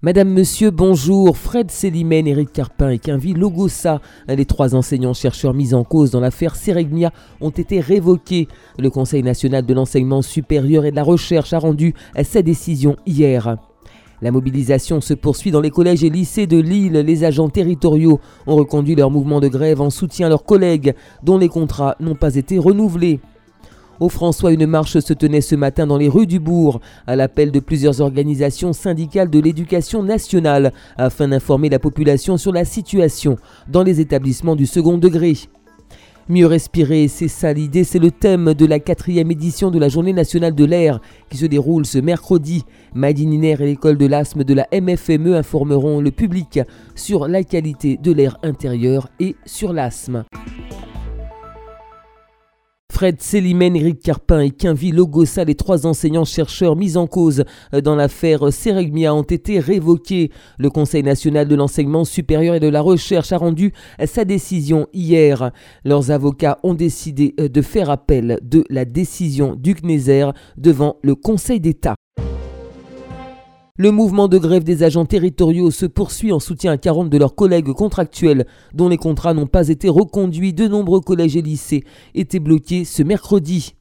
Madame, Monsieur, bonjour. Fred Célimène, Éric Carpin et Quinvi Logosa, les trois enseignants-chercheurs mis en cause dans l'affaire Seregmia, ont été révoqués. Le Conseil national de l'enseignement supérieur et de la recherche a rendu sa décision hier. La mobilisation se poursuit dans les collèges et lycées de Lille. Les agents territoriaux ont reconduit leur mouvement de grève en soutien à leurs collègues dont les contrats n'ont pas été renouvelés. Au François, une marche se tenait ce matin dans les rues du bourg, à l'appel de plusieurs organisations syndicales de l'éducation nationale, afin d'informer la population sur la situation dans les établissements du second degré. Mieux respirer, c'est ça l'idée, c'est le thème de la quatrième édition de la Journée nationale de l'air qui se déroule ce mercredi. Madininer et l'école de l'asthme de la MFME informeront le public sur la qualité de l'air intérieur et sur l'asthme. Fred Célimène, Éric Carpin et Quinvi Logosa, les trois enseignants-chercheurs mis en cause dans l'affaire Seregmia, ont été révoqués. Le Conseil national de l'enseignement supérieur et de la recherche a rendu sa décision hier. Leurs avocats ont décidé de faire appel de la décision du CNESER devant le Conseil d'État. Le mouvement de grève des agents territoriaux se poursuit en soutien à 40 de leurs collègues contractuels dont les contrats n'ont pas été reconduits. De nombreux collèges et lycées étaient bloqués ce mercredi.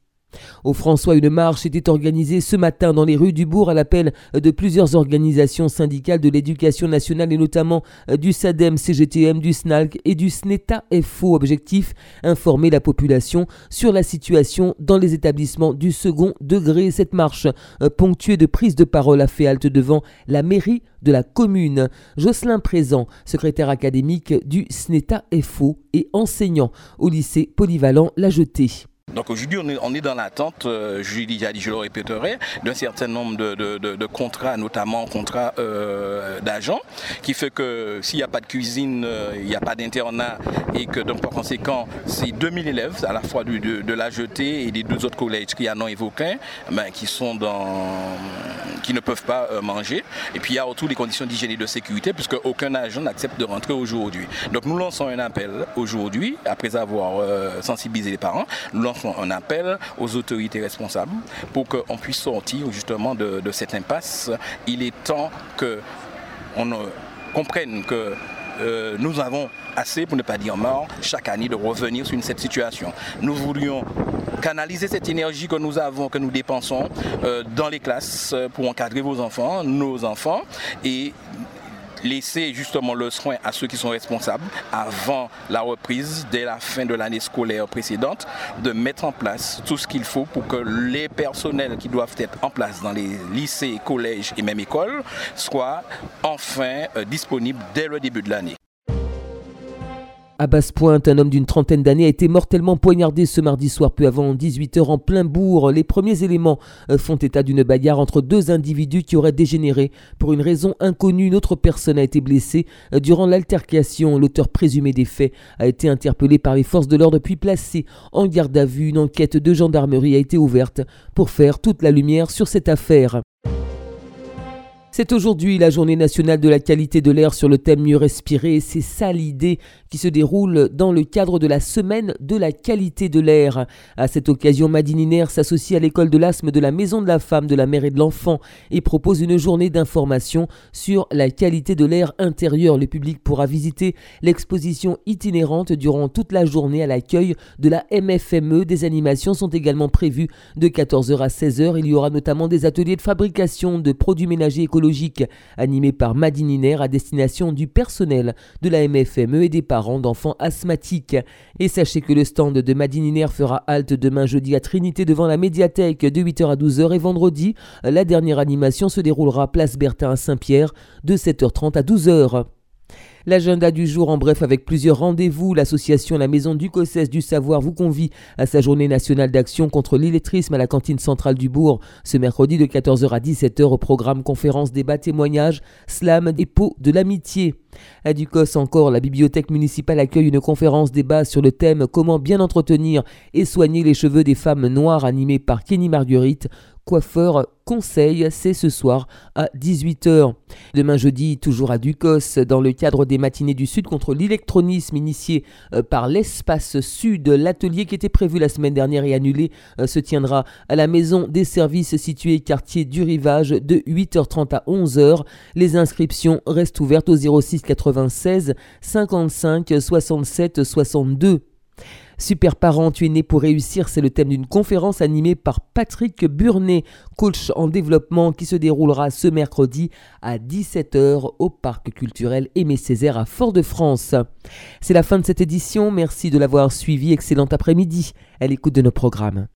Au François, une marche était organisée ce matin dans les rues du bourg à l'appel de plusieurs organisations syndicales de l'éducation nationale et notamment euh, du SADEM, CGTM, du SNALC et du SNETA FO. Objectif informer la population sur la situation dans les établissements du second degré. Cette marche euh, ponctuée de prises de parole a fait halte devant la mairie de la commune. Jocelyn Présent, secrétaire académique du SNETA FO et enseignant au lycée polyvalent La Jetée. Donc aujourd'hui, on est, dans l'attente, euh, je, je le répéterai, d'un certain nombre de, contrats, notamment contrats euh, d'agents, qui fait que s'il n'y a pas de cuisine, euh, il n'y a pas d'internat et que donc par conséquent, c'est 2000 élèves à la fois de, la jetée et des deux autres collèges qui en ont évoqué, ben, qui sont dans, qui ne peuvent pas manger. Et puis il y a surtout les conditions d'hygiène et de sécurité, puisque aucun agent n'accepte de rentrer aujourd'hui. Donc nous lançons un appel aujourd'hui, après avoir sensibilisé les parents, un appel aux autorités responsables pour qu'on puisse sortir justement de, cette impasse. Il est temps qu'on comprenne que euh, nous avons assez, pour ne pas dire mort, chaque année de revenir sur cette situation. Nous voulions canaliser cette énergie que nous avons, que nous dépensons euh, dans les classes pour encadrer vos enfants, nos enfants, et laisser justement le soin à ceux qui sont responsables avant la reprise, dès la fin de l'année scolaire précédente, de mettre en place tout ce qu'il faut pour que les personnels qui doivent être en place dans les lycées, collèges et même écoles soient enfin euh, disponibles dès le début de l'année. À Basse-Pointe, un homme d'une trentaine d'années a été mortellement poignardé ce mardi soir peu avant 18h en plein bourg. Les premiers éléments euh, font état d'une bagarre entre deux individus qui auraient dégénéré. Pour une raison inconnue, une autre personne a été blessée. Euh, durant l'altercation, l'auteur présumé des faits a été interpellé par les forces de l'ordre puis placé en garde à vue. Une enquête de gendarmerie a été ouverte pour faire toute la lumière sur cette affaire. C'est aujourd'hui la journée nationale de la qualité de l'air sur le thème mieux respirer. C'est ça l'idée qui se déroule dans le cadre de la semaine de la qualité de l'air. À cette occasion, Madininer s'associe à l'école de l'asthme de la Maison de la Femme, de la Mère et de l'Enfant et propose une journée d'information sur la qualité de l'air intérieur. Le public pourra visiter l'exposition itinérante durant toute la journée à l'accueil de la MFME. Des animations sont également prévues de 14h à 16h. Il y aura notamment des ateliers de fabrication de produits ménagers écologiques animé par Madininer à destination du personnel de la MFME et des parents d'enfants asthmatiques. Et sachez que le stand de Madininer fera halte demain jeudi à Trinité devant la médiathèque de 8h à 12h et vendredi, la dernière animation se déroulera place Bertin à Saint-Pierre de 7h30 à 12h. L'agenda du jour en bref avec plusieurs rendez-vous. L'association La Maison du Cossès du Savoir vous convie à sa journée nationale d'action contre l'illettrisme à la cantine centrale du bourg ce mercredi de 14h à 17h au programme conférence, débat, témoignages, slam et de l'amitié. À Ducos encore, la bibliothèque municipale accueille une conférence débat sur le thème Comment bien entretenir et soigner les cheveux des femmes noires animée par Kenny Marguerite coiffeur conseil, c'est ce soir à 18h. Demain jeudi, toujours à Ducos, dans le cadre des matinées du Sud contre l'électronisme initié euh, par l'espace Sud, l'atelier qui était prévu la semaine dernière et annulé euh, se tiendra à la maison des services située quartier du Rivage de 8h30 à 11h. Les inscriptions restent ouvertes au 06 96 55 67 62. Super parent, tu es né pour réussir, c'est le thème d'une conférence animée par Patrick Burnet, coach en développement, qui se déroulera ce mercredi à 17h au Parc culturel Aimé Césaire à Fort-de-France. C'est la fin de cette édition, merci de l'avoir suivi, excellent après-midi à l'écoute de nos programmes.